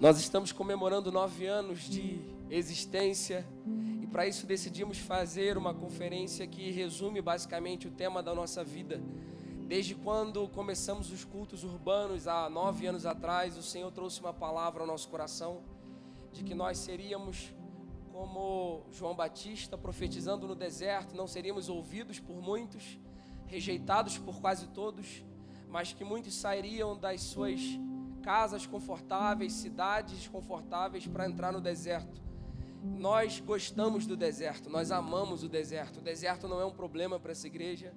Nós estamos comemorando nove anos de existência e para isso decidimos fazer uma conferência que resume basicamente o tema da nossa vida. Desde quando começamos os cultos urbanos há nove anos atrás, o Senhor trouxe uma palavra ao nosso coração de que nós seríamos como João Batista profetizando no deserto, não seríamos ouvidos por muitos, rejeitados por quase todos, mas que muitos sairiam das suas casas confortáveis, cidades confortáveis para entrar no deserto. Nós gostamos do deserto, nós amamos o deserto. O deserto não é um problema para essa igreja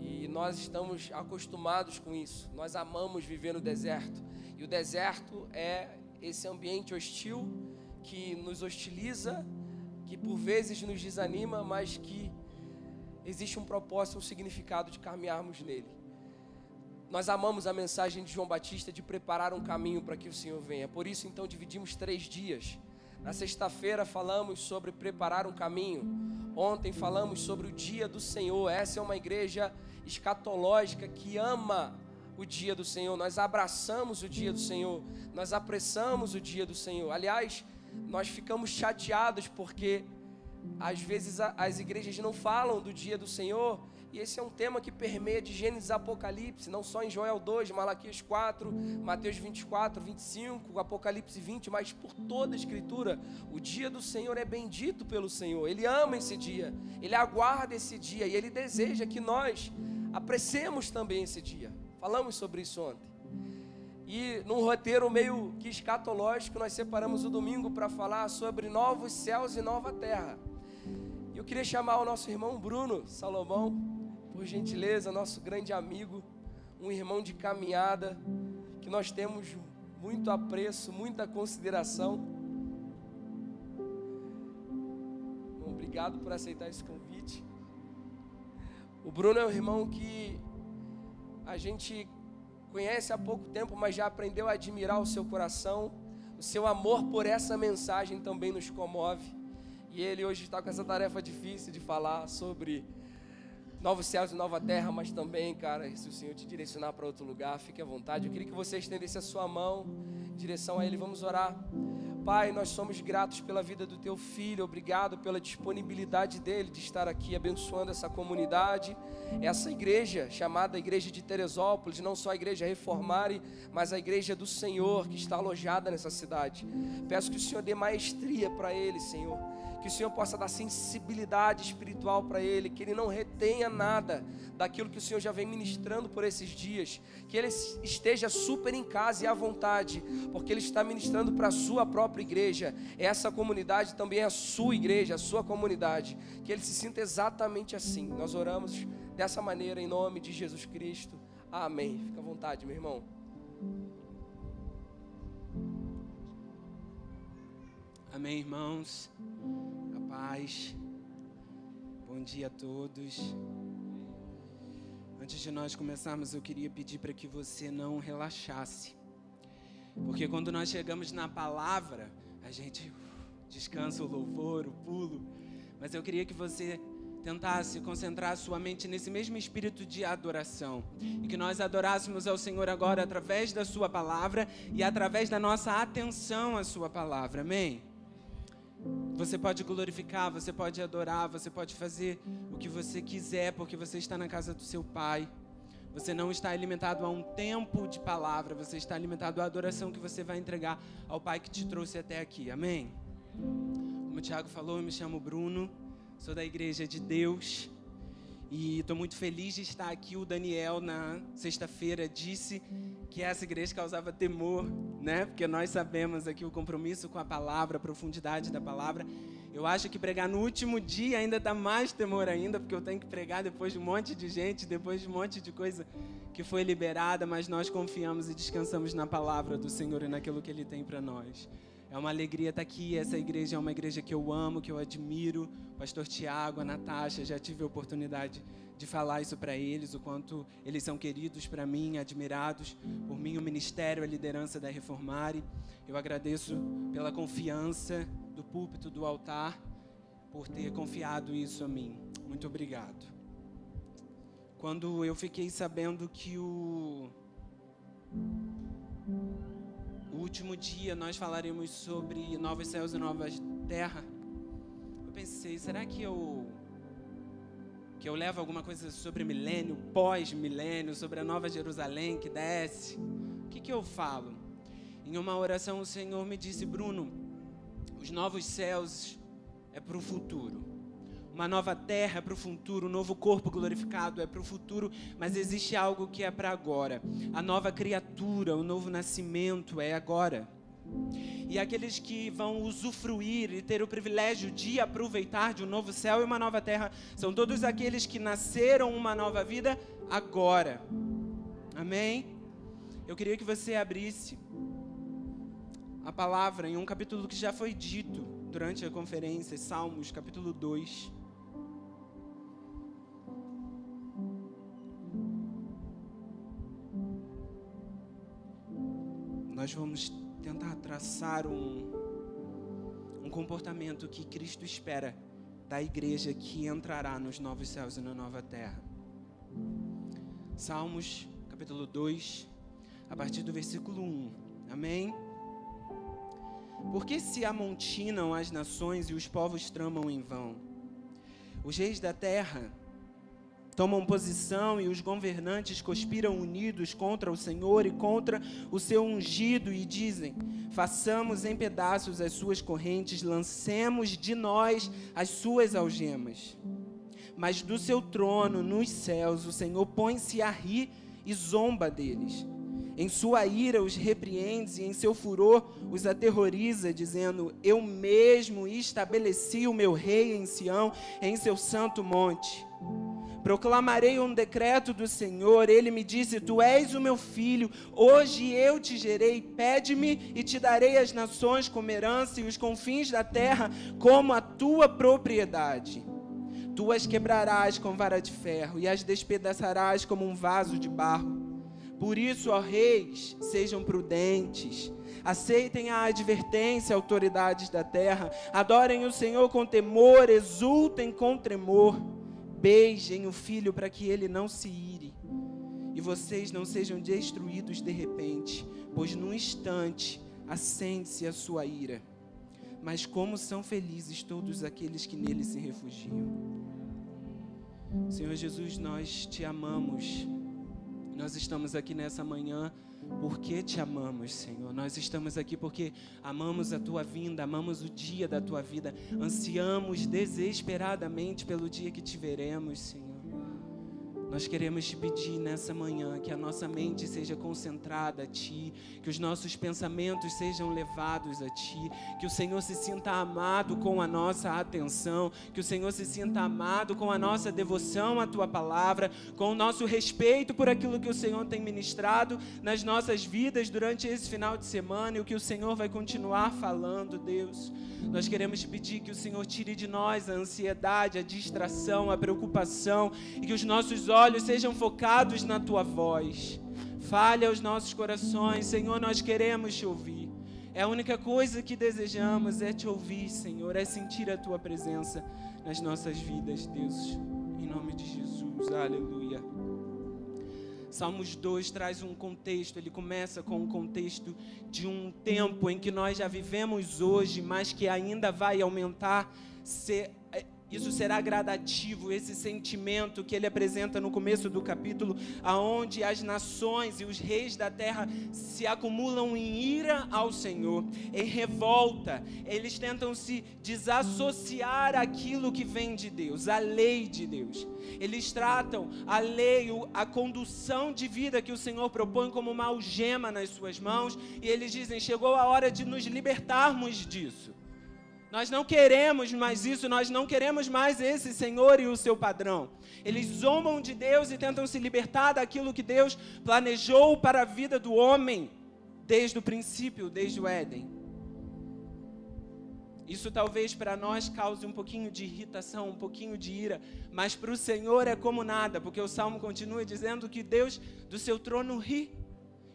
e nós estamos acostumados com isso. Nós amamos viver no deserto. E o deserto é esse ambiente hostil que nos hostiliza, que por vezes nos desanima, mas que existe um propósito, um significado de caminharmos nele. Nós amamos a mensagem de João Batista de preparar um caminho para que o Senhor venha. Por isso, então, dividimos três dias. Na sexta-feira falamos sobre preparar um caminho. Ontem falamos sobre o dia do Senhor. Essa é uma igreja escatológica que ama o dia do Senhor. Nós abraçamos o dia do Senhor. Nós apressamos o dia do Senhor. Aliás, nós ficamos chateados porque às vezes as igrejas não falam do dia do Senhor e esse é um tema que permeia de Gênesis a Apocalipse, não só em Joel 2, Malaquias 4, Mateus 24, 25, Apocalipse 20, mas por toda a Escritura. O dia do Senhor é bendito pelo Senhor, Ele ama esse dia, Ele aguarda esse dia e Ele deseja que nós apreciemos também esse dia. Falamos sobre isso ontem. E num roteiro meio que escatológico, nós separamos o domingo para falar sobre novos céus e nova terra. E eu queria chamar o nosso irmão Bruno Salomão por gentileza, nosso grande amigo, um irmão de caminhada, que nós temos muito apreço, muita consideração. Obrigado por aceitar esse convite. O Bruno é um irmão que a gente conhece há pouco tempo, mas já aprendeu a admirar o seu coração. O seu amor por essa mensagem também nos comove. E ele hoje está com essa tarefa difícil de falar sobre novos céus e nova terra, mas também, cara, se o Senhor te direcionar para outro lugar, fique à vontade. Eu queria que você estendesse a sua mão em direção a Ele. Vamos orar. Pai, nós somos gratos pela vida do teu filho, obrigado pela disponibilidade dele de estar aqui abençoando essa comunidade, essa igreja chamada Igreja de Teresópolis, não só a igreja Reformare, mas a igreja do Senhor que está alojada nessa cidade. Peço que o Senhor dê maestria para ele, Senhor que o Senhor possa dar sensibilidade espiritual para ele, que ele não retenha nada daquilo que o Senhor já vem ministrando por esses dias, que ele esteja super em casa e à vontade, porque ele está ministrando para a sua própria igreja. Essa comunidade também é a sua igreja, a sua comunidade, que ele se sinta exatamente assim. Nós oramos dessa maneira em nome de Jesus Cristo. Amém. Fica à vontade, meu irmão. Amém, irmãos. Paz. Bom dia a todos. Antes de nós começarmos, eu queria pedir para que você não relaxasse. Porque quando nós chegamos na palavra, a gente descansa o louvor, o pulo. Mas eu queria que você tentasse concentrar sua mente nesse mesmo espírito de adoração. E que nós adorássemos ao Senhor agora através da Sua palavra e através da nossa atenção à Sua palavra. Amém? Você pode glorificar, você pode adorar, você pode fazer o que você quiser, porque você está na casa do seu Pai. Você não está alimentado a um tempo de palavra, você está alimentado à adoração que você vai entregar ao Pai que te trouxe até aqui. Amém? Como o Tiago falou, eu me chamo Bruno, sou da Igreja de Deus e estou muito feliz de estar aqui. O Daniel, na sexta-feira, disse que essa igreja causava temor, né? Porque nós sabemos aqui o compromisso com a palavra, a profundidade da palavra. Eu acho que pregar no último dia ainda dá mais temor ainda, porque eu tenho que pregar depois de um monte de gente, depois de um monte de coisa que foi liberada, mas nós confiamos e descansamos na palavra do Senhor e naquilo que Ele tem para nós. É uma alegria estar aqui. Essa igreja é uma igreja que eu amo, que eu admiro. O pastor Tiago, a Natasha, já tive a oportunidade de falar isso para eles, o quanto eles são queridos para mim, admirados por mim, o ministério, a liderança da Reformare. Eu agradeço pela confiança do púlpito, do altar, por ter confiado isso a mim. Muito obrigado. Quando eu fiquei sabendo que o o último dia nós falaremos sobre novos céus e nova terra. Eu pensei, será que eu que eu levo alguma coisa sobre milênio, pós-milênio, sobre a nova Jerusalém que desce? O que, que eu falo? Em uma oração, o Senhor me disse, Bruno, os novos céus é para o futuro. Uma nova terra para o futuro, um novo corpo glorificado é para o futuro, mas existe algo que é para agora. A nova criatura, o novo nascimento é agora. E aqueles que vão usufruir e ter o privilégio de aproveitar de um novo céu e uma nova terra são todos aqueles que nasceram uma nova vida agora. Amém? Eu queria que você abrisse a palavra em um capítulo que já foi dito durante a conferência, Salmos, capítulo 2. Nós vamos tentar traçar um, um comportamento que Cristo espera da igreja que entrará nos novos céus e na nova terra. Salmos, capítulo 2, a partir do versículo 1. Amém? Porque se amontinam as nações e os povos tramam em vão? Os reis da terra tomam posição e os governantes conspiram unidos contra o Senhor e contra o seu ungido e dizem: façamos em pedaços as suas correntes, lancemos de nós as suas algemas. Mas do seu trono nos céus o Senhor põe-se a rir e zomba deles. Em sua ira os repreende e em seu furor os aterroriza, dizendo: Eu mesmo estabeleci o meu rei em Sião, em seu santo monte. Proclamarei um decreto do Senhor. Ele me disse: Tu és o meu filho, hoje eu te gerei. Pede-me e te darei as nações como herança e os confins da terra como a tua propriedade. Tu as quebrarás com vara de ferro e as despedaçarás como um vaso de barro. Por isso, ó reis, sejam prudentes. Aceitem a advertência, autoridades da terra. Adorem o Senhor com temor, exultem com tremor beijem o filho para que ele não se ire e vocês não sejam destruídos de repente, pois num instante acende-se a sua ira. Mas como são felizes todos aqueles que nele se refugiam. Senhor Jesus, nós te amamos. Nós estamos aqui nessa manhã porque te amamos, Senhor. Nós estamos aqui porque amamos a tua vinda, amamos o dia da tua vida, ansiamos desesperadamente pelo dia que te veremos, Senhor. Nós queremos te pedir nessa manhã que a nossa mente seja concentrada a Ti, que os nossos pensamentos sejam levados a Ti, que o Senhor se sinta amado com a nossa atenção, que o Senhor se sinta amado com a nossa devoção à Tua palavra, com o nosso respeito por aquilo que o Senhor tem ministrado nas nossas vidas durante esse final de semana e o que o Senhor vai continuar falando, Deus. Nós queremos te pedir que o Senhor tire de nós a ansiedade, a distração, a preocupação e que os nossos olhos sejam focados na tua voz. Fale aos nossos corações, Senhor, nós queremos te ouvir. É a única coisa que desejamos é te ouvir, Senhor, é sentir a tua presença nas nossas vidas, Deus. Em nome de Jesus, aleluia. Salmos 2 traz um contexto, ele começa com um contexto de um tempo em que nós já vivemos hoje, mas que ainda vai aumentar, ser, isso será gradativo, esse sentimento que ele apresenta no começo do capítulo, aonde as nações e os reis da terra se acumulam em ira ao Senhor, em revolta. Eles tentam se desassociar aquilo que vem de Deus, a lei de Deus. Eles tratam a lei, a condução de vida que o Senhor propõe como uma algema nas suas mãos, e eles dizem: chegou a hora de nos libertarmos disso. Nós não queremos mais isso, nós não queremos mais esse Senhor e o seu padrão. Eles zombam de Deus e tentam se libertar daquilo que Deus planejou para a vida do homem desde o princípio, desde o Éden. Isso talvez para nós cause um pouquinho de irritação, um pouquinho de ira, mas para o Senhor é como nada, porque o salmo continua dizendo que Deus do seu trono ri.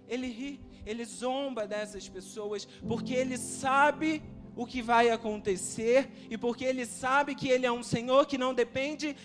Ele ri, ele zomba dessas pessoas, porque ele sabe o que vai acontecer e porque ele sabe que ele é um Senhor que não depende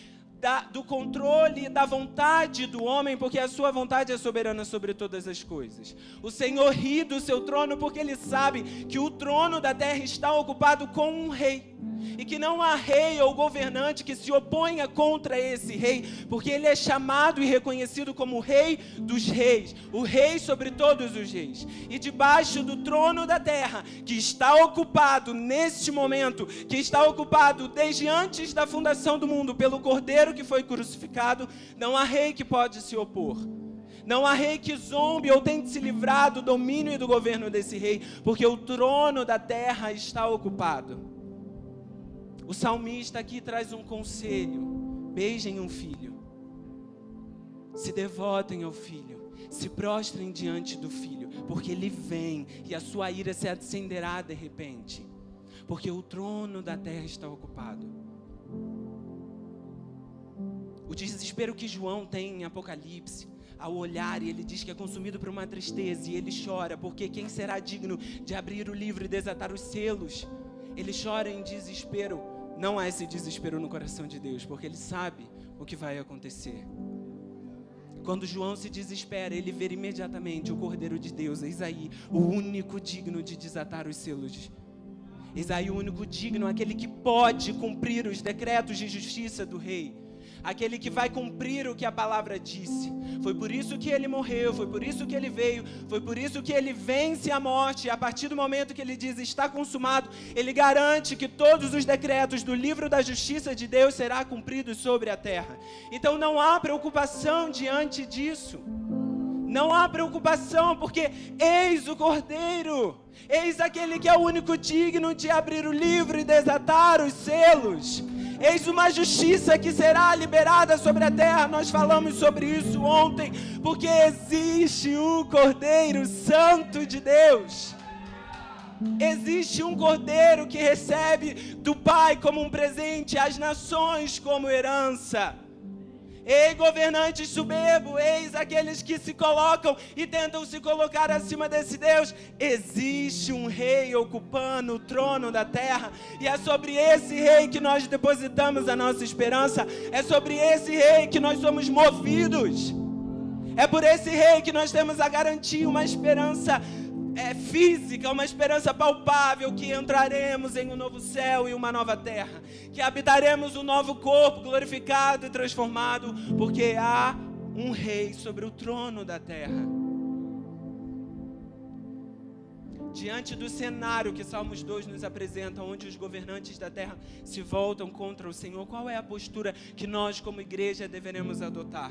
da, do controle da vontade do homem, porque a sua vontade é soberana sobre todas as coisas. O Senhor ri do seu trono porque ele sabe que o trono da terra está ocupado com um rei e que não há rei ou governante que se oponha contra esse rei, porque ele é chamado e reconhecido como o rei dos reis, o rei sobre todos os reis. E debaixo do trono da terra, que está ocupado neste momento, que está ocupado desde antes da fundação do mundo pelo cordeiro que foi crucificado, não há rei que pode se opor. Não há rei que zombe ou tente se livrar do domínio e do governo desse rei, porque o trono da terra está ocupado. O salmista aqui traz um conselho: beijem um filho, se devotem ao filho, se prostrem diante do filho, porque ele vem e a sua ira se acenderá de repente, porque o trono da terra está ocupado. O desespero que João tem em Apocalipse, ao olhar e ele diz que é consumido por uma tristeza e ele chora, porque quem será digno de abrir o livro e desatar os selos? Ele chora em desespero não há esse desespero no coração de Deus, porque Ele sabe o que vai acontecer. Quando João se desespera, ele vê imediatamente o Cordeiro de Deus, eis aí, o único digno de desatar os selos. Eis aí o único digno, aquele que pode cumprir os decretos de justiça do Rei aquele que vai cumprir o que a palavra disse. Foi por isso que ele morreu, foi por isso que ele veio, foi por isso que ele vence a morte. E a partir do momento que ele diz está consumado, ele garante que todos os decretos do livro da justiça de Deus será cumpridos sobre a terra. Então não há preocupação diante disso. Não há preocupação, porque eis o Cordeiro, eis aquele que é o único digno de abrir o livro e desatar os selos. Eis uma justiça que será liberada sobre a terra. Nós falamos sobre isso ontem, porque existe o Cordeiro Santo de Deus. Existe um cordeiro que recebe do Pai como um presente, as nações como herança. Ei, governantes soberbos, eis aqueles que se colocam e tentam se colocar acima desse Deus. Existe um rei ocupando o trono da terra, e é sobre esse rei que nós depositamos a nossa esperança, é sobre esse rei que nós somos movidos. É por esse rei que nós temos a garantia, uma esperança é, física, uma esperança palpável que entraremos em um novo céu e uma nova terra, que habitaremos um novo corpo glorificado e transformado, porque há um rei sobre o trono da terra. Diante do cenário que Salmos 2 nos apresenta, onde os governantes da terra se voltam contra o Senhor, qual é a postura que nós, como igreja, deveremos adotar?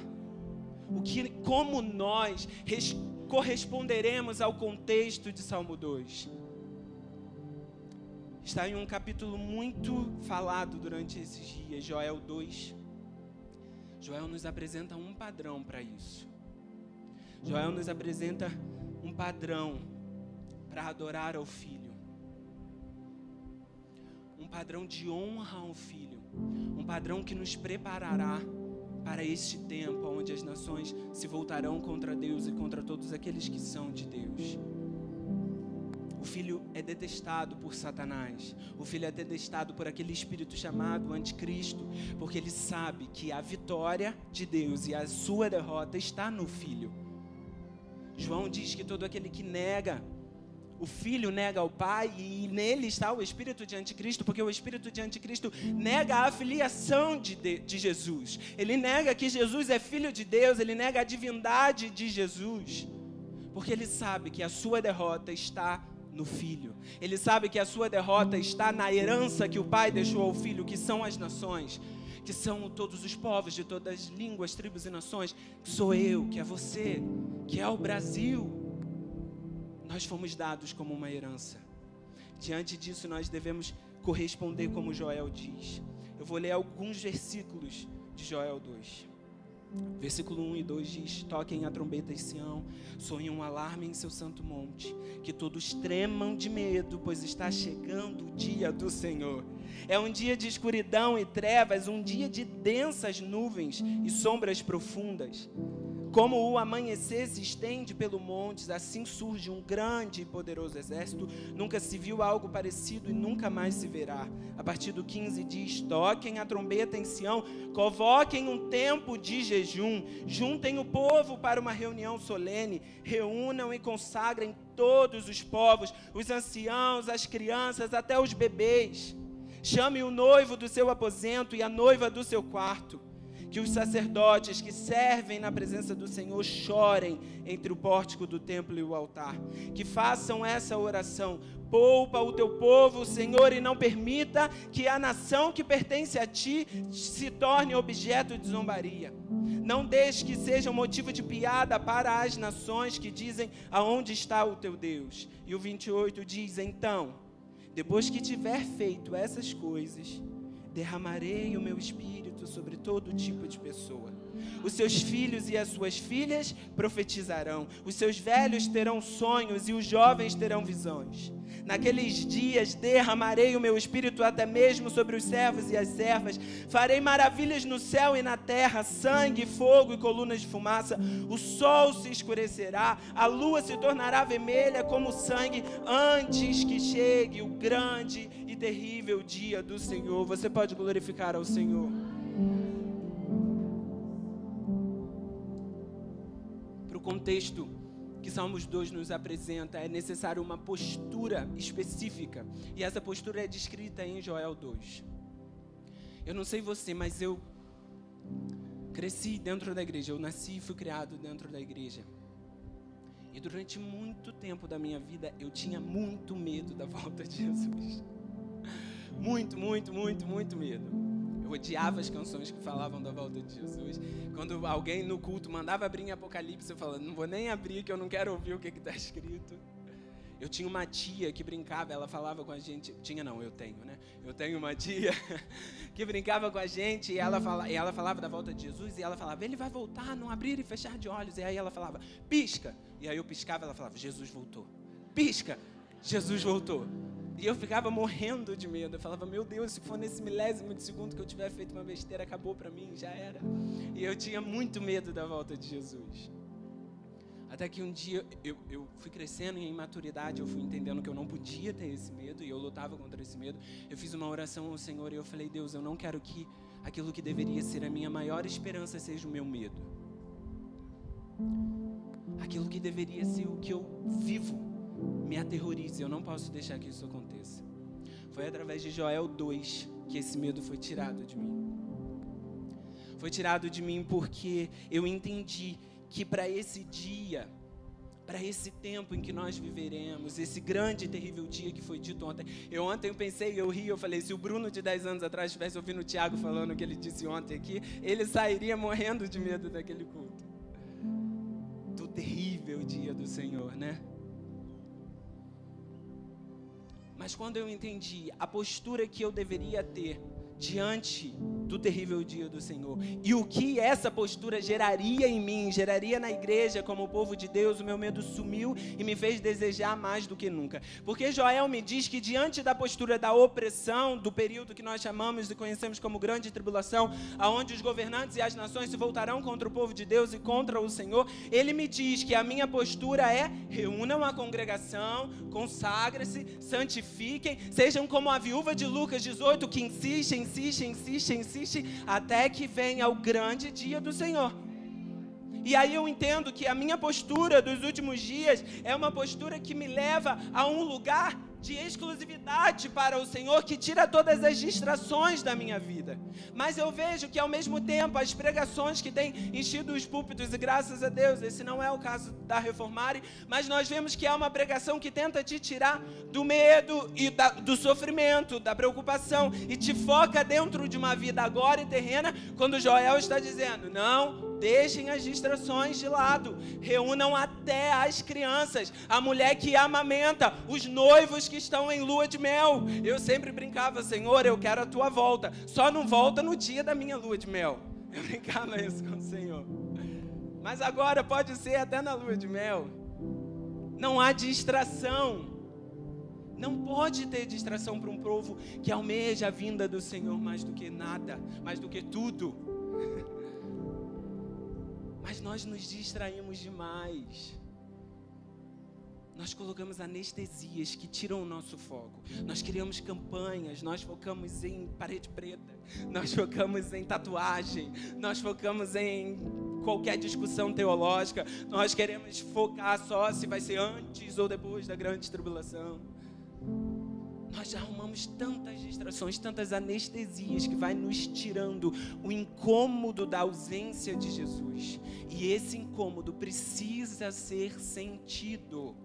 O que, como nós corresponderemos ao contexto de Salmo 2. Está em um capítulo muito falado durante esses dias, Joel 2. Joel nos apresenta um padrão para isso. Joel nos apresenta um padrão para adorar ao filho. Um padrão de honra ao filho. Um padrão que nos preparará para este tempo onde as nações se voltarão contra Deus e contra todos aqueles que são de Deus. O filho é detestado por Satanás. O filho é detestado por aquele espírito chamado anticristo, porque ele sabe que a vitória de Deus e a sua derrota está no filho. João diz que todo aquele que nega o filho nega o pai e nele está o espírito de anticristo, porque o espírito de anticristo nega a filiação de, de, de, Jesus. Ele nega que Jesus é filho de Deus, ele nega a divindade de Jesus, porque ele sabe que a sua derrota está no filho. Ele sabe que a sua derrota está na herança que o pai deixou ao filho, que são as nações que são todos os povos de todas as línguas, tribos e nações, que sou eu, que é você, que é o Brasil nós fomos dados como uma herança. Diante disso, nós devemos corresponder como Joel diz. Eu vou ler alguns versículos de Joel 2. Versículo 1 e 2 diz: Toquem a trombeta em Sião, soem um alarme em seu santo monte, que todos tremam de medo, pois está chegando o dia do Senhor. É um dia de escuridão e trevas, um dia de densas nuvens e sombras profundas Como o amanhecer se estende pelo monte, assim surge um grande e poderoso exército. Nunca se viu algo parecido e nunca mais se verá. A partir do 15 diz: Toquem a trombeta em Sião, convoquem um tempo de jejum, juntem o povo para uma reunião solene, reúnam e consagrem todos os povos, os anciãos, as crianças, até os bebês. Chame o noivo do seu aposento e a noiva do seu quarto que os sacerdotes que servem na presença do Senhor chorem entre o pórtico do templo e o altar. Que façam essa oração. Poupa o teu povo, Senhor, e não permita que a nação que pertence a ti se torne objeto de zombaria. Não deixe que seja motivo de piada para as nações que dizem aonde está o teu Deus. E o 28 diz: Então, depois que tiver feito essas coisas, derramarei o meu espírito sobre todo tipo de pessoa. Os seus filhos e as suas filhas profetizarão, os seus velhos terão sonhos e os jovens terão visões. Naqueles dias derramarei o meu espírito até mesmo sobre os servos e as servas. Farei maravilhas no céu e na terra, sangue, fogo e colunas de fumaça. O sol se escurecerá, a lua se tornará vermelha como sangue antes que chegue o grande e terrível dia do Senhor. Você pode glorificar ao Senhor. Contexto que Salmos 2 nos apresenta, é necessário uma postura específica. E essa postura é descrita em Joel 2. Eu não sei você, mas eu cresci dentro da igreja. Eu nasci e fui criado dentro da igreja. E durante muito tempo da minha vida, eu tinha muito medo da volta de Jesus. Muito, muito, muito, muito medo odiava as canções que falavam da volta de Jesus. Quando alguém no culto mandava abrir em Apocalipse, eu falava, não vou nem abrir que eu não quero ouvir o que está escrito. Eu tinha uma tia que brincava, ela falava com a gente. Tinha não, eu tenho, né? Eu tenho uma tia que brincava com a gente e ela, fala, e ela falava da volta de Jesus e ela falava, ele vai voltar, não abrir e fechar de olhos. E aí ela falava, pisca. E aí eu piscava, ela falava, Jesus voltou. Pisca, Jesus voltou. E eu ficava morrendo de medo. Eu falava, meu Deus, se for nesse milésimo de segundo que eu tiver feito uma besteira, acabou para mim, já era. E eu tinha muito medo da volta de Jesus. Até que um dia eu, eu fui crescendo e em maturidade eu fui entendendo que eu não podia ter esse medo e eu lutava contra esse medo. Eu fiz uma oração ao Senhor e eu falei, Deus, eu não quero que aquilo que deveria ser a minha maior esperança seja o meu medo. Aquilo que deveria ser o que eu vivo me aterrorize. Eu não posso deixar que isso aconteça. Foi através de Joel 2 que esse medo foi tirado de mim. Foi tirado de mim porque eu entendi que para esse dia, para esse tempo em que nós viveremos, esse grande e terrível dia que foi dito ontem. Eu ontem eu pensei, eu ri, eu falei, se o Bruno de 10 anos atrás estivesse ouvindo o Tiago falando o que ele disse ontem aqui, ele sairia morrendo de medo daquele culto. Do terrível dia do Senhor, né? Mas quando eu entendi a postura que eu deveria ter diante do terrível dia do Senhor. E o que essa postura geraria em mim, geraria na igreja como povo de Deus, o meu medo sumiu e me fez desejar mais do que nunca. Porque Joel me diz que diante da postura da opressão, do período que nós chamamos e conhecemos como grande tribulação, aonde os governantes e as nações se voltarão contra o povo de Deus e contra o Senhor, ele me diz que a minha postura é: reúnam a congregação, consagrem-se, santifiquem, sejam como a viúva de Lucas 18 que insiste, insiste, insiste, insiste insiste até que venha o grande dia do Senhor. E aí eu entendo que a minha postura dos últimos dias é uma postura que me leva a um lugar de exclusividade para o Senhor que tira todas as distrações da minha vida. Mas eu vejo que ao mesmo tempo as pregações que têm enchido os púlpitos, e graças a Deus, esse não é o caso da Reformare, mas nós vemos que é uma pregação que tenta te tirar do medo e da, do sofrimento, da preocupação e te foca dentro de uma vida agora e terrena, quando Joel está dizendo: não, Deixem as distrações de lado. Reúnam até as crianças, a mulher que amamenta, os noivos que estão em lua de mel. Eu sempre brincava, Senhor, eu quero a tua volta. Só não volta no dia da minha lua de mel. Eu brincava isso com o Senhor. Mas agora pode ser até na lua de mel. Não há distração. Não pode ter distração para um povo que almeja a vinda do Senhor mais do que nada, mais do que tudo. Mas nós nos distraímos demais. Nós colocamos anestesias que tiram o nosso foco. Nós criamos campanhas, nós focamos em parede preta, nós focamos em tatuagem, nós focamos em qualquer discussão teológica. Nós queremos focar só se vai ser antes ou depois da grande tribulação. Nós arrumamos tantas distrações, tantas anestesias que vai nos tirando o incômodo da ausência de Jesus. E esse incômodo precisa ser sentido.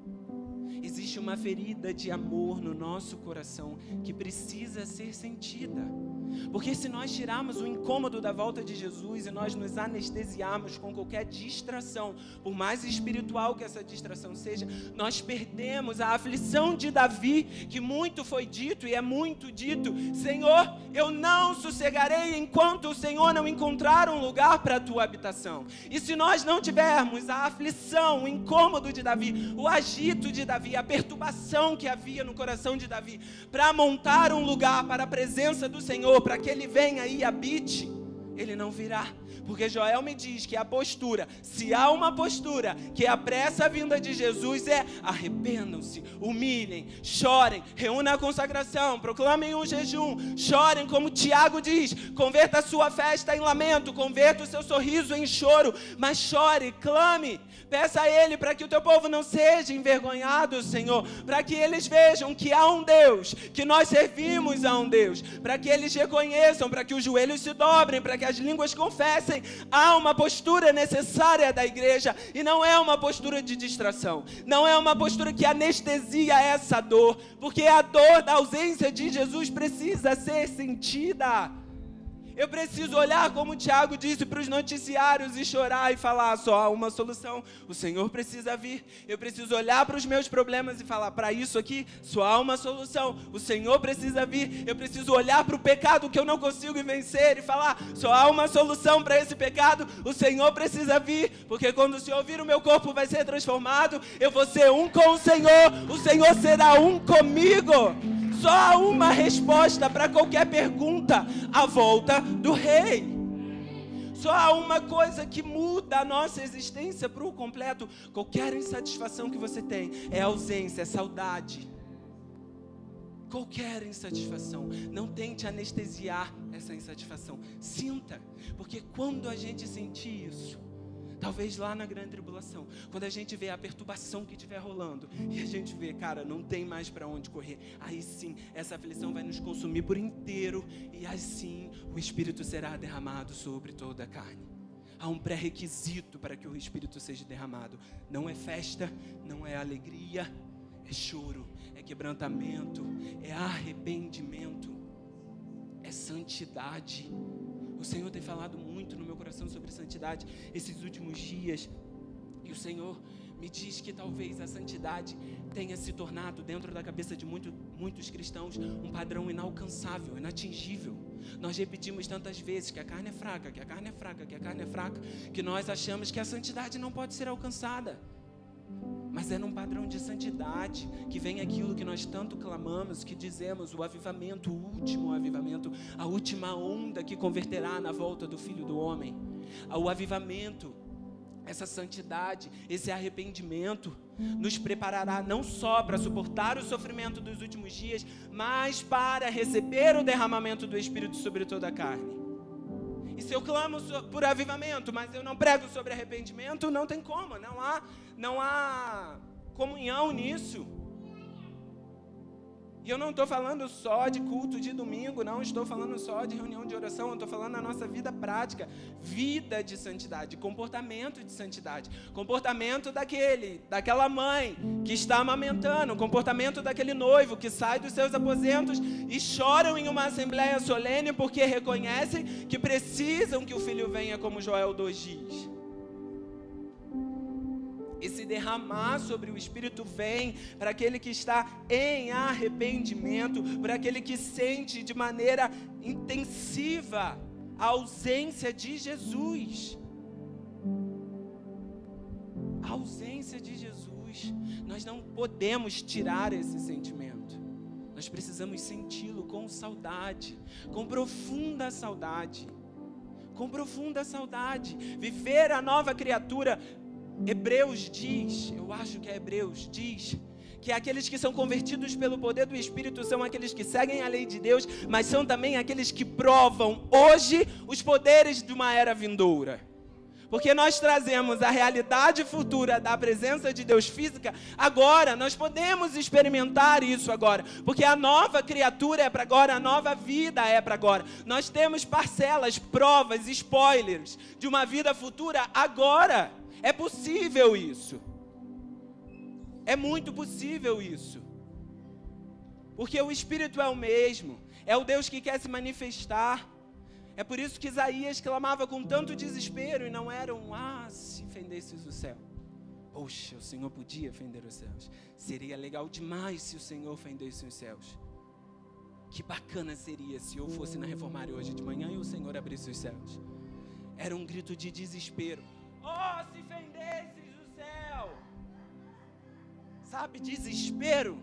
Existe uma ferida de amor no nosso coração que precisa ser sentida. Porque se nós tirarmos o incômodo da volta de Jesus e nós nos anestesiarmos com qualquer distração, por mais espiritual que essa distração seja, nós perdemos a aflição de Davi, que muito foi dito e é muito dito: Senhor, eu não sossegarei enquanto o Senhor não encontrar um lugar para a tua habitação. E se nós não tivermos a aflição, o incômodo de Davi, o agito de Davi, a perturbação que havia no coração de Davi, para montar um lugar para a presença do Senhor, Senhor, para que ele venha e habite, ele não virá. Porque Joel me diz que a postura, se há uma postura que apressa a vinda de Jesus, é arrependam-se, humilhem, chorem, reúna a consagração, proclamem um jejum, chorem, como Tiago diz, converta a sua festa em lamento, converta o seu sorriso em choro, mas chore, clame, peça a Ele para que o teu povo não seja envergonhado, Senhor, para que eles vejam que há um Deus, que nós servimos a um Deus, para que eles reconheçam, para que os joelhos se dobrem, para que as línguas confessem há uma postura necessária da igreja e não é uma postura de distração, não é uma postura que anestesia essa dor, porque a dor da ausência de Jesus precisa ser sentida. Eu preciso olhar, como o Tiago disse, para os noticiários e chorar e falar só há uma solução. O Senhor precisa vir. Eu preciso olhar para os meus problemas e falar para isso aqui só há uma solução. O Senhor precisa vir. Eu preciso olhar para o pecado que eu não consigo vencer e falar só há uma solução para esse pecado. O Senhor precisa vir, porque quando o Senhor vir, o meu corpo vai ser transformado. Eu vou ser um com o Senhor. O Senhor será um comigo. Só uma resposta para qualquer pergunta: a volta do rei. Só há uma coisa que muda a nossa existência para o completo. Qualquer insatisfação que você tem é ausência, é saudade. Qualquer insatisfação, não tente anestesiar essa insatisfação. Sinta, porque quando a gente sentir isso, Talvez lá na grande tribulação, quando a gente vê a perturbação que estiver rolando e a gente vê, cara, não tem mais para onde correr, aí sim, essa aflição vai nos consumir por inteiro e assim o Espírito será derramado sobre toda a carne. Há um pré-requisito para que o Espírito seja derramado. Não é festa, não é alegria, é choro, é quebrantamento, é arrependimento, é santidade. O Senhor tem falado muito no meu coração sobre santidade esses últimos dias. E o Senhor me diz que talvez a santidade tenha se tornado, dentro da cabeça de muito, muitos cristãos, um padrão inalcançável, inatingível. Nós repetimos tantas vezes que a carne é fraca, que a carne é fraca, que a carne é fraca, que nós achamos que a santidade não pode ser alcançada mas é num padrão de santidade que vem aquilo que nós tanto clamamos, que dizemos, o avivamento, o último avivamento, a última onda que converterá na volta do Filho do Homem. O avivamento, essa santidade, esse arrependimento, nos preparará não só para suportar o sofrimento dos últimos dias, mas para receber o derramamento do Espírito sobre toda a carne. E se eu clamo por avivamento, mas eu não prego sobre arrependimento, não tem como, não há, não há comunhão nisso. E eu não estou falando só de culto de domingo, não. Estou falando só de reunião de oração, eu estou falando da nossa vida prática, vida de santidade, comportamento de santidade, comportamento daquele, daquela mãe que está amamentando, comportamento daquele noivo que sai dos seus aposentos e choram em uma assembleia solene porque reconhecem que precisam que o filho venha, como Joel 2 diz esse derramar sobre o Espírito vem para aquele que está em arrependimento, para aquele que sente de maneira intensiva a ausência de Jesus. A ausência de Jesus. Nós não podemos tirar esse sentimento. Nós precisamos senti-lo com saudade, com profunda saudade com profunda saudade. Viver a nova criatura. Hebreus diz, eu acho que é Hebreus, diz que aqueles que são convertidos pelo poder do Espírito são aqueles que seguem a lei de Deus, mas são também aqueles que provam hoje os poderes de uma era vindoura. Porque nós trazemos a realidade futura da presença de Deus física agora, nós podemos experimentar isso agora, porque a nova criatura é para agora, a nova vida é para agora. Nós temos parcelas, provas, spoilers de uma vida futura agora. É possível isso. É muito possível isso. Porque o Espírito é o mesmo, é o Deus que quer se manifestar. É por isso que Isaías clamava com tanto desespero e não era um ah, se fendesses o céu. Poxa, o Senhor podia fender os céus. Seria legal demais se o Senhor fendesse os céus. Que bacana seria se eu fosse na reformária hoje de manhã e o Senhor abrisse os céus. Era um grito de desespero. Oh, se fendesses o céu! Sabe, desespero.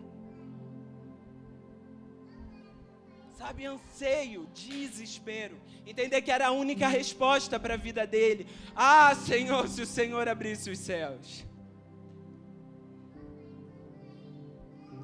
sabe, anseio, desespero. Entender que era a única resposta para a vida dele. Ah, Senhor, se o Senhor abrisse os céus.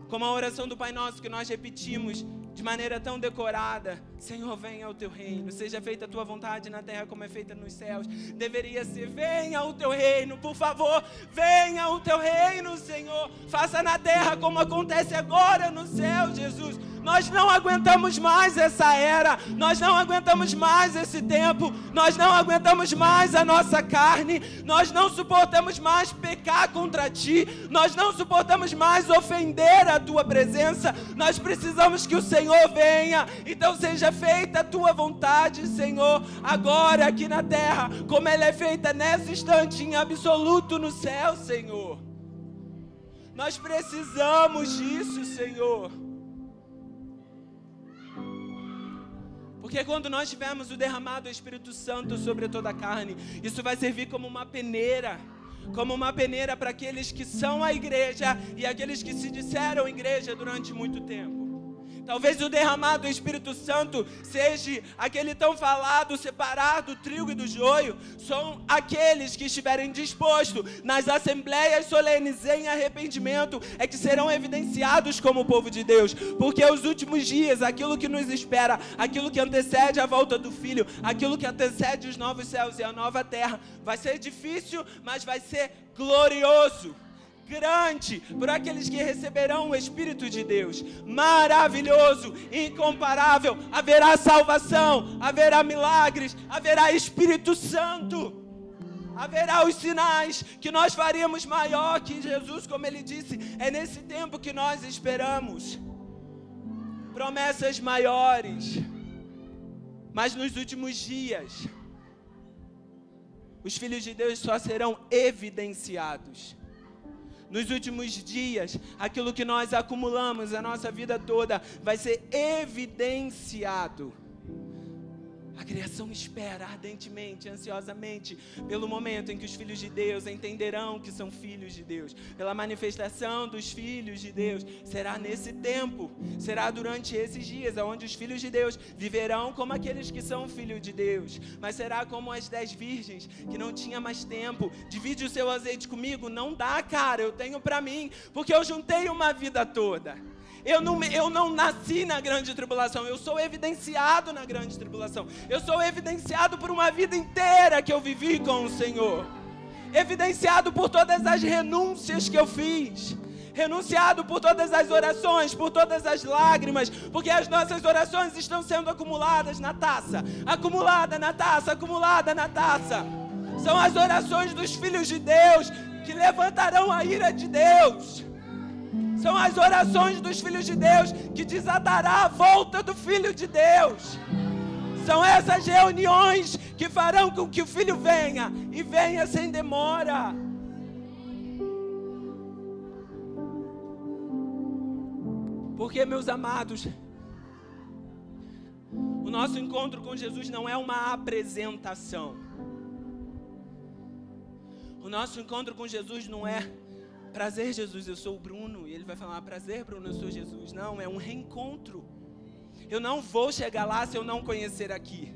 Como a oração do Pai Nosso que nós repetimos de maneira tão decorada. Senhor, venha o teu reino, seja feita a tua vontade na terra como é feita nos céus. Deveria ser: venha o teu reino, por favor, venha o teu reino, Senhor. Faça na terra como acontece agora no céu, Jesus. Nós não aguentamos mais essa era, nós não aguentamos mais esse tempo, nós não aguentamos mais a nossa carne, nós não suportamos mais pecar contra ti, nós não suportamos mais ofender a tua presença. Nós precisamos que o Senhor venha. Então seja feita a tua vontade, Senhor, agora aqui na terra, como ela é feita nesse instante em absoluto no céu, Senhor. Nós precisamos disso, Senhor. Porque quando nós tivermos o derramado do Espírito Santo sobre toda a carne, isso vai servir como uma peneira como uma peneira para aqueles que são a igreja e aqueles que se disseram igreja durante muito tempo. Talvez o derramado do Espírito Santo seja aquele tão falado, separar do trigo e do joio. São aqueles que estiverem dispostos nas assembleias solenes em arrependimento, é que serão evidenciados como povo de Deus. Porque os últimos dias, aquilo que nos espera, aquilo que antecede a volta do Filho, aquilo que antecede os novos céus e a nova terra, vai ser difícil, mas vai ser glorioso grande por aqueles que receberão o Espírito de Deus. Maravilhoso, incomparável. Haverá salvação, haverá milagres, haverá Espírito Santo. Haverá os sinais que nós faríamos maior que Jesus, como ele disse, é nesse tempo que nós esperamos. Promessas maiores. Mas nos últimos dias, os filhos de Deus só serão evidenciados nos últimos dias, aquilo que nós acumulamos a nossa vida toda vai ser evidenciado. A criação espera ardentemente, ansiosamente, pelo momento em que os filhos de Deus entenderão que são filhos de Deus, pela manifestação dos filhos de Deus. Será nesse tempo, será durante esses dias, onde os filhos de Deus viverão como aqueles que são filhos de Deus, mas será como as dez virgens que não tinha mais tempo. Divide o seu azeite comigo? Não dá, cara, eu tenho para mim, porque eu juntei uma vida toda. Eu não, eu não nasci na grande tribulação, eu sou evidenciado na grande tribulação. Eu sou evidenciado por uma vida inteira que eu vivi com o Senhor. Evidenciado por todas as renúncias que eu fiz renunciado por todas as orações, por todas as lágrimas, porque as nossas orações estão sendo acumuladas na taça, acumulada na taça, acumulada na taça. São as orações dos filhos de Deus que levantarão a ira de Deus. São as orações dos filhos de Deus que desatará a volta do Filho de Deus. São essas reuniões que farão com que o filho venha e venha sem demora. Porque, meus amados, o nosso encontro com Jesus não é uma apresentação. O nosso encontro com Jesus não é Prazer, Jesus, eu sou o Bruno. E ele vai falar: Prazer, Bruno, eu sou Jesus. Não, é um reencontro. Eu não vou chegar lá se eu não conhecer aqui.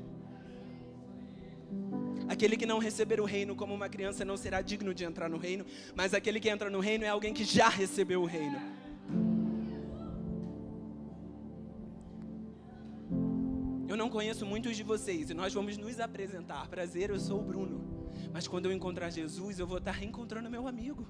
Aquele que não receber o reino como uma criança não será digno de entrar no reino, mas aquele que entra no reino é alguém que já recebeu o reino. Eu não conheço muitos de vocês e nós vamos nos apresentar. Prazer, eu sou o Bruno. Mas quando eu encontrar Jesus, eu vou estar reencontrando meu amigo.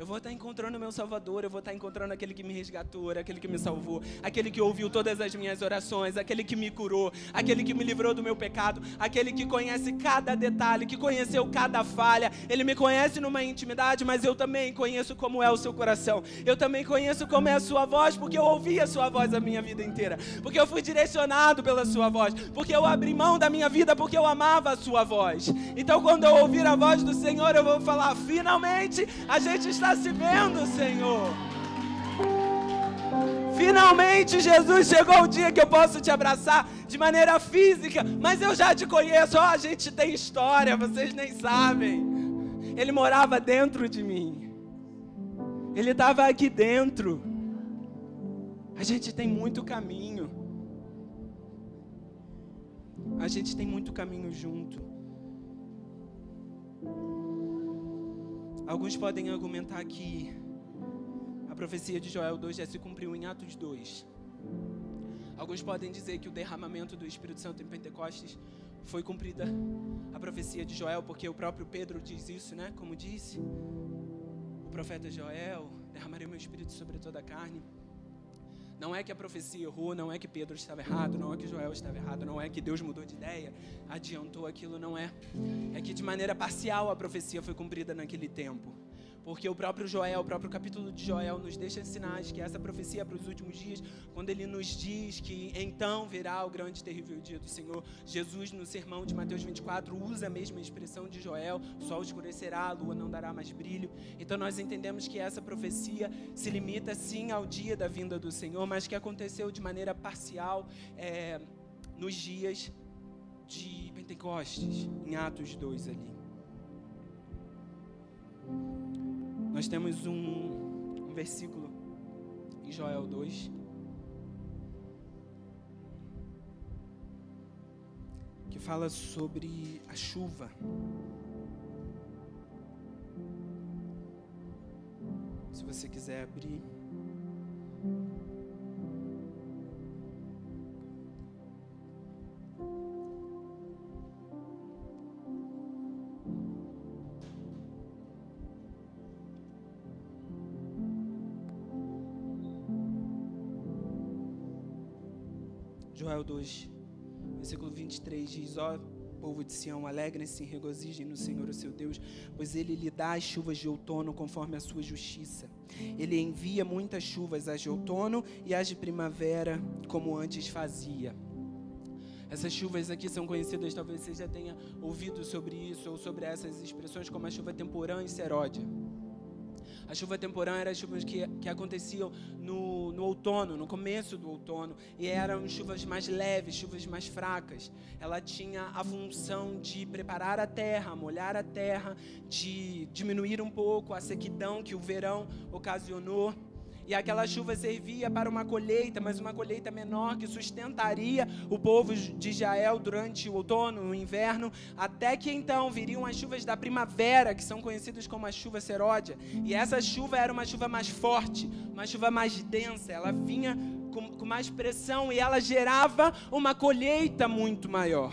Eu vou estar encontrando o meu Salvador, eu vou estar encontrando aquele que me resgatou, aquele que me salvou, aquele que ouviu todas as minhas orações, aquele que me curou, aquele que me livrou do meu pecado, aquele que conhece cada detalhe, que conheceu cada falha. Ele me conhece numa intimidade, mas eu também conheço como é o seu coração. Eu também conheço como é a sua voz, porque eu ouvi a sua voz a minha vida inteira, porque eu fui direcionado pela sua voz, porque eu abri mão da minha vida porque eu amava a sua voz. Então, quando eu ouvir a voz do Senhor, eu vou falar: finalmente a gente está vendo, Senhor. Finalmente, Jesus, chegou o dia que eu posso te abraçar de maneira física, mas eu já te conheço. Oh, a gente tem história, vocês nem sabem. Ele morava dentro de mim, ele estava aqui dentro. A gente tem muito caminho, a gente tem muito caminho junto. Alguns podem argumentar que a profecia de Joel 2 já se cumpriu em Atos 2. Alguns podem dizer que o derramamento do Espírito Santo em Pentecostes foi cumprida a profecia de Joel, porque o próprio Pedro diz isso, né? Como disse o profeta Joel: derramarei meu espírito sobre toda a carne. Não é que a profecia errou, não é que Pedro estava errado, não é que Joel estava errado, não é que Deus mudou de ideia, adiantou aquilo, não é. É que de maneira parcial a profecia foi cumprida naquele tempo. Porque o próprio Joel, o próprio capítulo de Joel nos deixa sinais que essa profecia para os últimos dias, quando ele nos diz que então virá o grande e terrível dia do Senhor, Jesus no sermão de Mateus 24 usa a mesma expressão de Joel, o sol escurecerá, a lua não dará mais brilho. Então nós entendemos que essa profecia se limita sim ao dia da vinda do Senhor, mas que aconteceu de maneira parcial é, nos dias de Pentecostes, em Atos 2 ali. Nós temos um, um versículo em Joel 2. Que fala sobre a chuva. Se você quiser abrir. Joel 2, versículo 23 diz: Ó povo de Sião, alegrem-se e regozijem no Senhor, o seu Deus, pois ele lhe dá as chuvas de outono conforme a sua justiça. Ele envia muitas chuvas, as de outono e as de primavera, como antes fazia. Essas chuvas aqui são conhecidas, talvez você já tenha ouvido sobre isso, ou sobre essas expressões, como a chuva temporã e seródia. A chuva temporã era chuvas que, que aconteciam no, no outono, no começo do outono, e eram chuvas mais leves, chuvas mais fracas. Ela tinha a função de preparar a terra, molhar a terra, de diminuir um pouco a sequidão que o verão ocasionou. E aquela chuva servia para uma colheita, mas uma colheita menor que sustentaria o povo de Israel durante o outono, o inverno, até que então viriam as chuvas da primavera, que são conhecidas como a chuva seródia. E essa chuva era uma chuva mais forte, uma chuva mais densa, ela vinha com, com mais pressão e ela gerava uma colheita muito maior.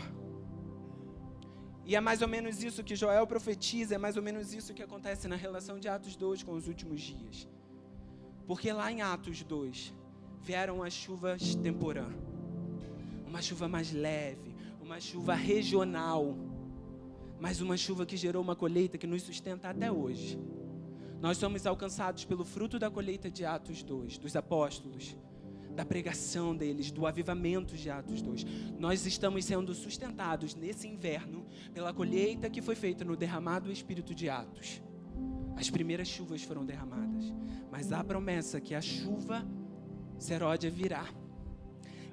E é mais ou menos isso que Joel profetiza, é mais ou menos isso que acontece na relação de Atos 2 com os últimos dias. Porque lá em Atos 2 vieram as chuvas temporã. Uma chuva mais leve, uma chuva regional, mas uma chuva que gerou uma colheita que nos sustenta até hoje. Nós somos alcançados pelo fruto da colheita de Atos 2, dos apóstolos, da pregação deles, do avivamento de Atos 2. Nós estamos sendo sustentados nesse inverno pela colheita que foi feita no derramado Espírito de Atos. As primeiras chuvas foram derramadas, mas há promessa que a chuva seródia virá.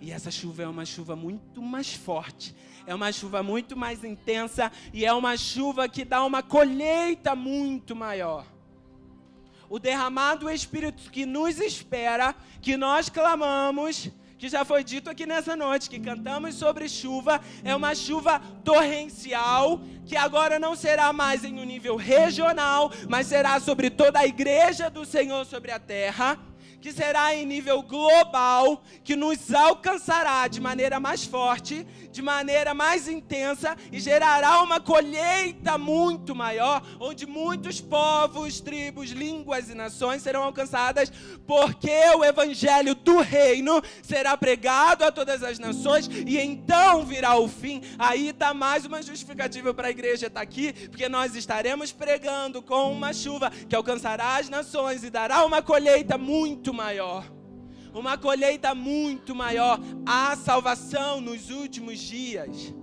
E essa chuva é uma chuva muito mais forte, é uma chuva muito mais intensa e é uma chuva que dá uma colheita muito maior. O derramado Espírito que nos espera, que nós clamamos, que já foi dito aqui nessa noite, que cantamos sobre chuva, é uma chuva torrencial, que agora não será mais em um nível regional, mas será sobre toda a igreja do Senhor sobre a terra que será em nível global, que nos alcançará de maneira mais forte, de maneira mais intensa e gerará uma colheita muito maior, onde muitos povos, tribos, línguas e nações serão alcançadas, porque o evangelho do reino será pregado a todas as nações e então virá o fim. Aí está mais uma justificativa para a igreja estar tá aqui, porque nós estaremos pregando com uma chuva que alcançará as nações e dará uma colheita muito maior. Uma colheita muito maior. Há salvação nos últimos dias.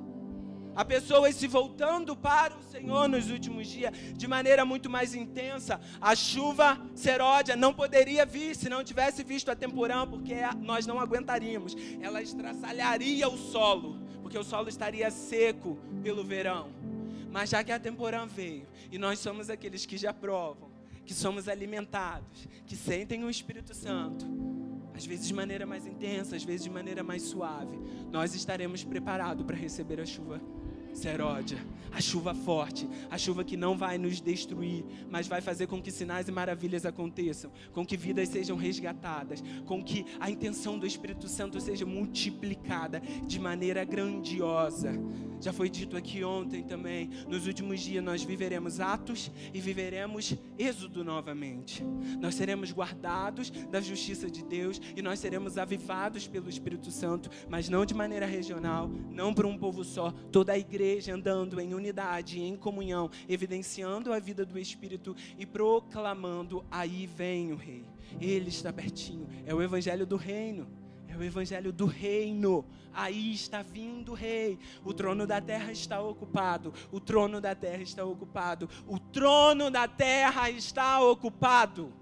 Há pessoas se voltando para o Senhor nos últimos dias de maneira muito mais intensa. A chuva seródia não poderia vir se não tivesse visto a temporã, porque nós não aguentaríamos. Ela estraçalharia o solo, porque o solo estaria seco pelo verão. Mas já que a temporã veio e nós somos aqueles que já provam, que somos alimentados, que sentem o Espírito Santo, às vezes de maneira mais intensa, às vezes de maneira mais suave, nós estaremos preparados para receber a chuva seródia, a chuva forte, a chuva que não vai nos destruir, mas vai fazer com que sinais e maravilhas aconteçam, com que vidas sejam resgatadas, com que a intenção do Espírito Santo seja multiplicada de maneira grandiosa. Já foi dito aqui ontem também, nos últimos dias nós viveremos atos e viveremos êxodo novamente. Nós seremos guardados da justiça de Deus e nós seremos avivados pelo Espírito Santo, mas não de maneira regional, não por um povo só, toda a igreja andando em unidade, em comunhão, evidenciando a vida do Espírito e proclamando: aí vem o Rei. Ele está pertinho. É o evangelho do reino. É o evangelho do reino. Aí está vindo o rei. O trono da terra está ocupado. O trono da terra está ocupado. O trono da terra está ocupado.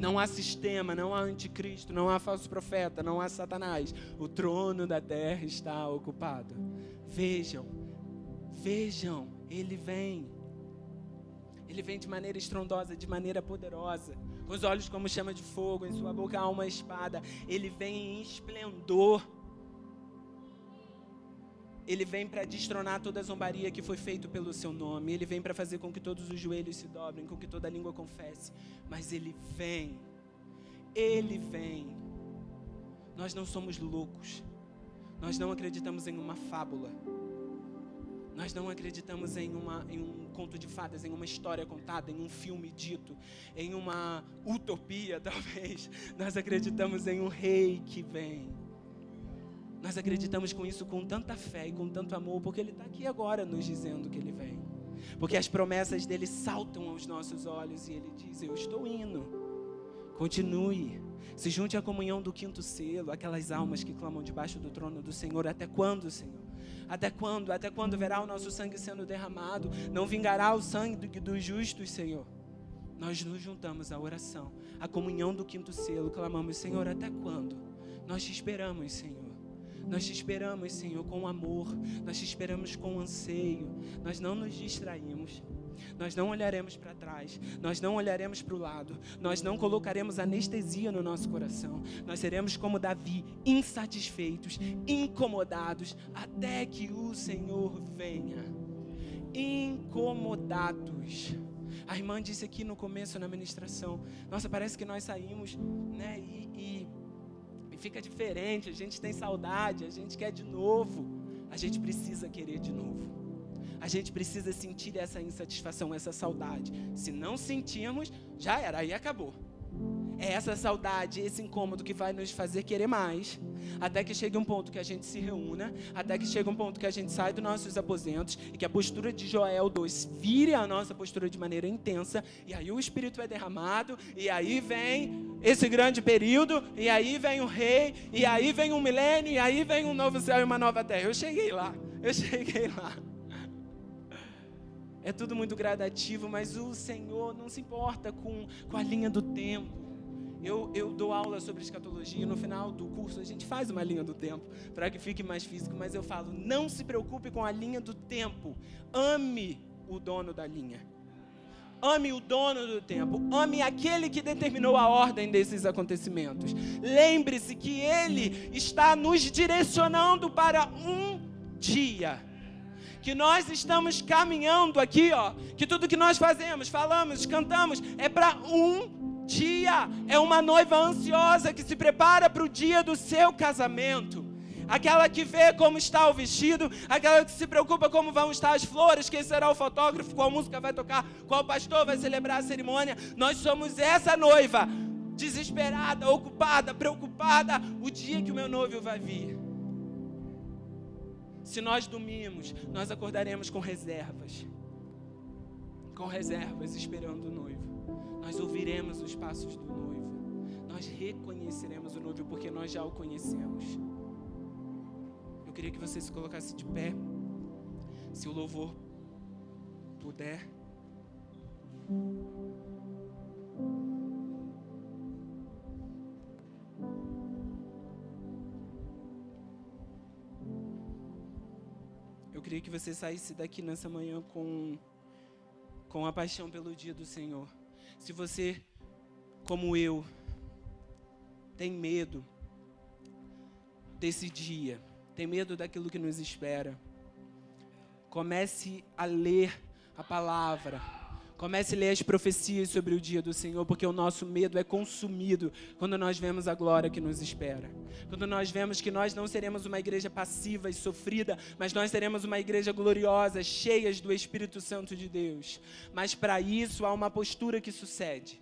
Não há sistema, não há anticristo, não há falso profeta, não há Satanás. O trono da terra está ocupado. Vejam, vejam, ele vem. Ele vem de maneira estrondosa, de maneira poderosa com os olhos como chama de fogo, em sua boca há uma espada. Ele vem em esplendor. Ele vem para destronar toda a zombaria que foi feito pelo seu nome. Ele vem para fazer com que todos os joelhos se dobrem, com que toda a língua confesse. Mas ele vem. Ele vem. Nós não somos loucos. Nós não acreditamos em uma fábula. Nós não acreditamos em, uma, em um conto de fadas, em uma história contada, em um filme dito, em uma utopia, talvez. Nós acreditamos em um rei que vem. Nós acreditamos com isso com tanta fé e com tanto amor, porque Ele está aqui agora nos dizendo que Ele vem. Porque as promessas dele saltam aos nossos olhos e Ele diz: Eu estou indo. Continue. Se junte à comunhão do quinto selo, aquelas almas que clamam debaixo do trono do Senhor. Até quando, Senhor? Até quando? Até quando verá o nosso sangue sendo derramado? Não vingará o sangue dos justos, Senhor. Nós nos juntamos à oração, à comunhão do quinto selo, clamamos, Senhor, até quando? Nós te esperamos, Senhor. Nós te esperamos, Senhor, com amor. Nós te esperamos com anseio. Nós não nos distraímos. Nós não olharemos para trás, nós não olharemos para o lado, nós não colocaremos anestesia no nosso coração. Nós seremos como Davi, insatisfeitos, incomodados, até que o Senhor venha. Incomodados. A irmã disse aqui no começo na ministração: Nossa, parece que nós saímos, né? E, e, fica diferente. A gente tem saudade, a gente quer de novo. A gente precisa querer de novo a gente precisa sentir essa insatisfação, essa saudade. Se não sentirmos, já era, aí acabou. É essa saudade, esse incômodo que vai nos fazer querer mais, até que chegue um ponto que a gente se reúna, até que chegue um ponto que a gente sai dos nossos aposentos e que a postura de Joel 2 vire a nossa postura de maneira intensa, e aí o Espírito é derramado, e aí vem esse grande período, e aí vem o rei, e aí vem um milênio, e aí vem um novo céu e uma nova terra. Eu cheguei lá, eu cheguei lá. É tudo muito gradativo, mas o Senhor não se importa com, com a linha do tempo. Eu, eu dou aula sobre escatologia, no final do curso a gente faz uma linha do tempo para que fique mais físico, mas eu falo: não se preocupe com a linha do tempo, ame o dono da linha. ame o dono do tempo, ame aquele que determinou a ordem desses acontecimentos. Lembre-se que ele está nos direcionando para um dia. Que nós estamos caminhando aqui, ó, que tudo que nós fazemos, falamos, cantamos é para um dia. É uma noiva ansiosa que se prepara para o dia do seu casamento aquela que vê como está o vestido, aquela que se preocupa como vão estar as flores, quem será o fotógrafo, qual música vai tocar, qual pastor vai celebrar a cerimônia. Nós somos essa noiva, desesperada, ocupada, preocupada, o dia que o meu noivo vai vir. Se nós dormirmos, nós acordaremos com reservas. Com reservas, esperando o noivo. Nós ouviremos os passos do noivo. Nós reconheceremos o noivo porque nós já o conhecemos. Eu queria que você se colocasse de pé. Se o louvor puder. Eu queria que você saísse daqui nessa manhã com, com a paixão pelo dia do Senhor. Se você, como eu, tem medo desse dia, tem medo daquilo que nos espera. Comece a ler a palavra. Comece a ler as profecias sobre o dia do Senhor, porque o nosso medo é consumido quando nós vemos a glória que nos espera. Quando nós vemos que nós não seremos uma igreja passiva e sofrida, mas nós seremos uma igreja gloriosa, cheias do Espírito Santo de Deus. Mas para isso há uma postura que sucede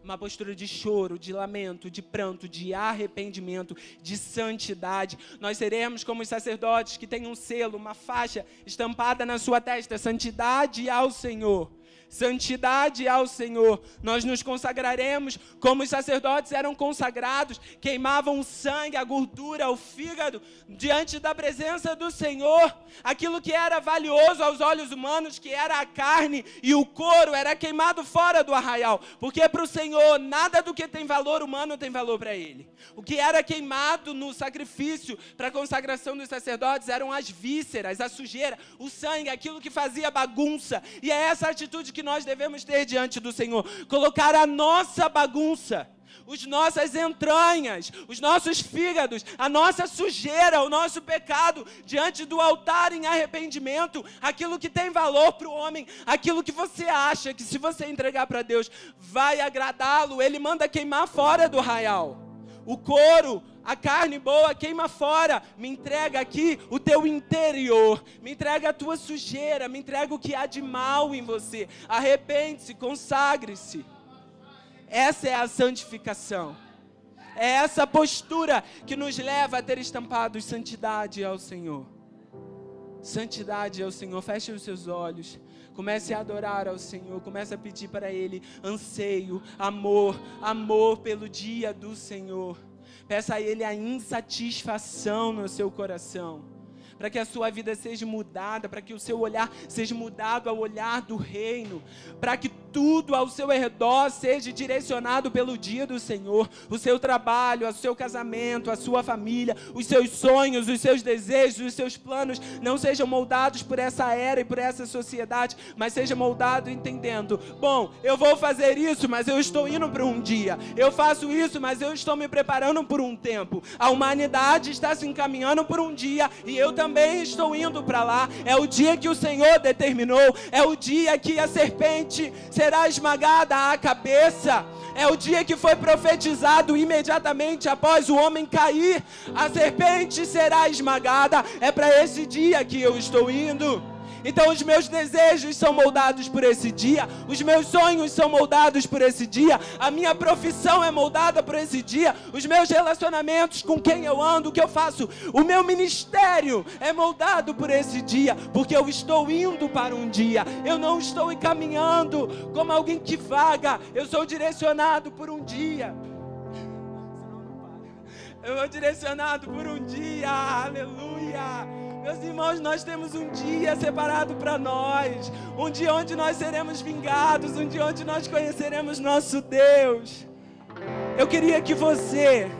uma postura de choro, de lamento, de pranto, de arrependimento, de santidade. Nós seremos como os sacerdotes que têm um selo, uma faixa estampada na sua testa, santidade ao Senhor santidade ao Senhor. Nós nos consagraremos como os sacerdotes eram consagrados, queimavam o sangue, a gordura, o fígado, diante da presença do Senhor. Aquilo que era valioso aos olhos humanos, que era a carne e o couro, era queimado fora do arraial, porque para o Senhor nada do que tem valor humano tem valor para Ele. O que era queimado no sacrifício para a consagração dos sacerdotes eram as vísceras, a sujeira, o sangue, aquilo que fazia bagunça. E é essa atitude que que nós devemos ter diante do Senhor. Colocar a nossa bagunça, as nossas entranhas, os nossos fígados, a nossa sujeira, o nosso pecado diante do altar em arrependimento, aquilo que tem valor para o homem, aquilo que você acha que se você entregar para Deus vai agradá-lo, ele manda queimar fora do arraial. O couro, a carne boa queima fora, me entrega aqui o teu interior, me entrega a tua sujeira, me entrega o que há de mal em você. Arrepende-se, consagre-se. Essa é a santificação. É essa postura que nos leva a ter estampados santidade ao Senhor. Santidade ao Senhor. Feche os seus olhos. Comece a adorar ao Senhor, comece a pedir para Ele anseio, amor, amor pelo dia do Senhor. Peça a Ele a insatisfação no seu coração, para que a sua vida seja mudada, para que o seu olhar seja mudado ao olhar do reino, para que tudo ao seu redor seja direcionado pelo dia do Senhor. O seu trabalho, o seu casamento, a sua família, os seus sonhos, os seus desejos, os seus planos não sejam moldados por essa era e por essa sociedade, mas seja moldado entendendo: bom, eu vou fazer isso, mas eu estou indo para um dia. Eu faço isso, mas eu estou me preparando por um tempo. A humanidade está se encaminhando por um dia e eu também estou indo para lá. É o dia que o Senhor determinou, é o dia que a serpente será esmagada a cabeça. É o dia que foi profetizado imediatamente após o homem cair. A serpente será esmagada. É para esse dia que eu estou indo. Então os meus desejos são moldados por esse dia, os meus sonhos são moldados por esse dia, a minha profissão é moldada por esse dia, os meus relacionamentos com quem eu ando, o que eu faço, o meu ministério é moldado por esse dia, porque eu estou indo para um dia, eu não estou encaminhando como alguém que vaga, eu sou direcionado por um dia. Eu sou direcionado por um dia, aleluia. Meus irmãos, nós temos um dia separado para nós, um dia onde nós seremos vingados, um dia onde nós conheceremos nosso Deus. Eu queria que você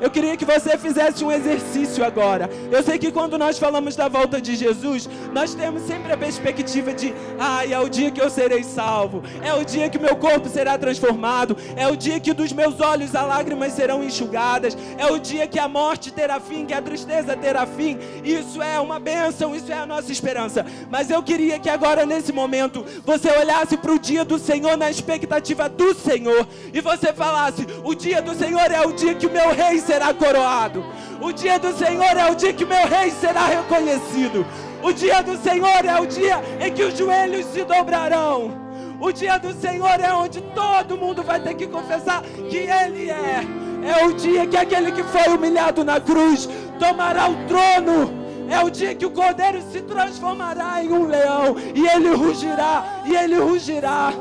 Eu queria que você fizesse um exercício agora. Eu sei que quando nós falamos da volta de Jesus, nós temos sempre a perspectiva de, ai, ah, é o dia que eu serei salvo, é o dia que meu corpo será transformado, é o dia que dos meus olhos as lágrimas serão enxugadas, é o dia que a morte terá fim, que a tristeza terá fim. Isso é uma bênção, isso é a nossa esperança. Mas eu queria que agora, nesse momento, você olhasse para o dia do Senhor na expectativa do Senhor e você falasse: o dia do Senhor é o dia que o meu rei será coroado. O dia do Senhor é o dia que meu rei será reconhecido. O dia do Senhor é o dia em que os joelhos se dobrarão. O dia do Senhor é onde todo mundo vai ter que confessar que Ele é. É o dia que aquele que foi humilhado na cruz tomará o trono. É o dia que o cordeiro se transformará em um leão e ele rugirá, e ele rugirá.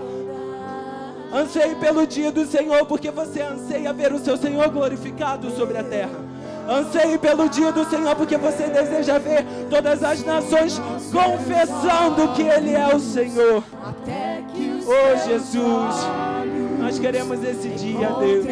Anseie pelo dia do Senhor, porque você anseia ver o seu Senhor glorificado sobre a terra. Anseie pelo dia do Senhor, porque você deseja ver todas as nações confessando que Ele é o Senhor. Oh Jesus, nós queremos esse dia, Deus.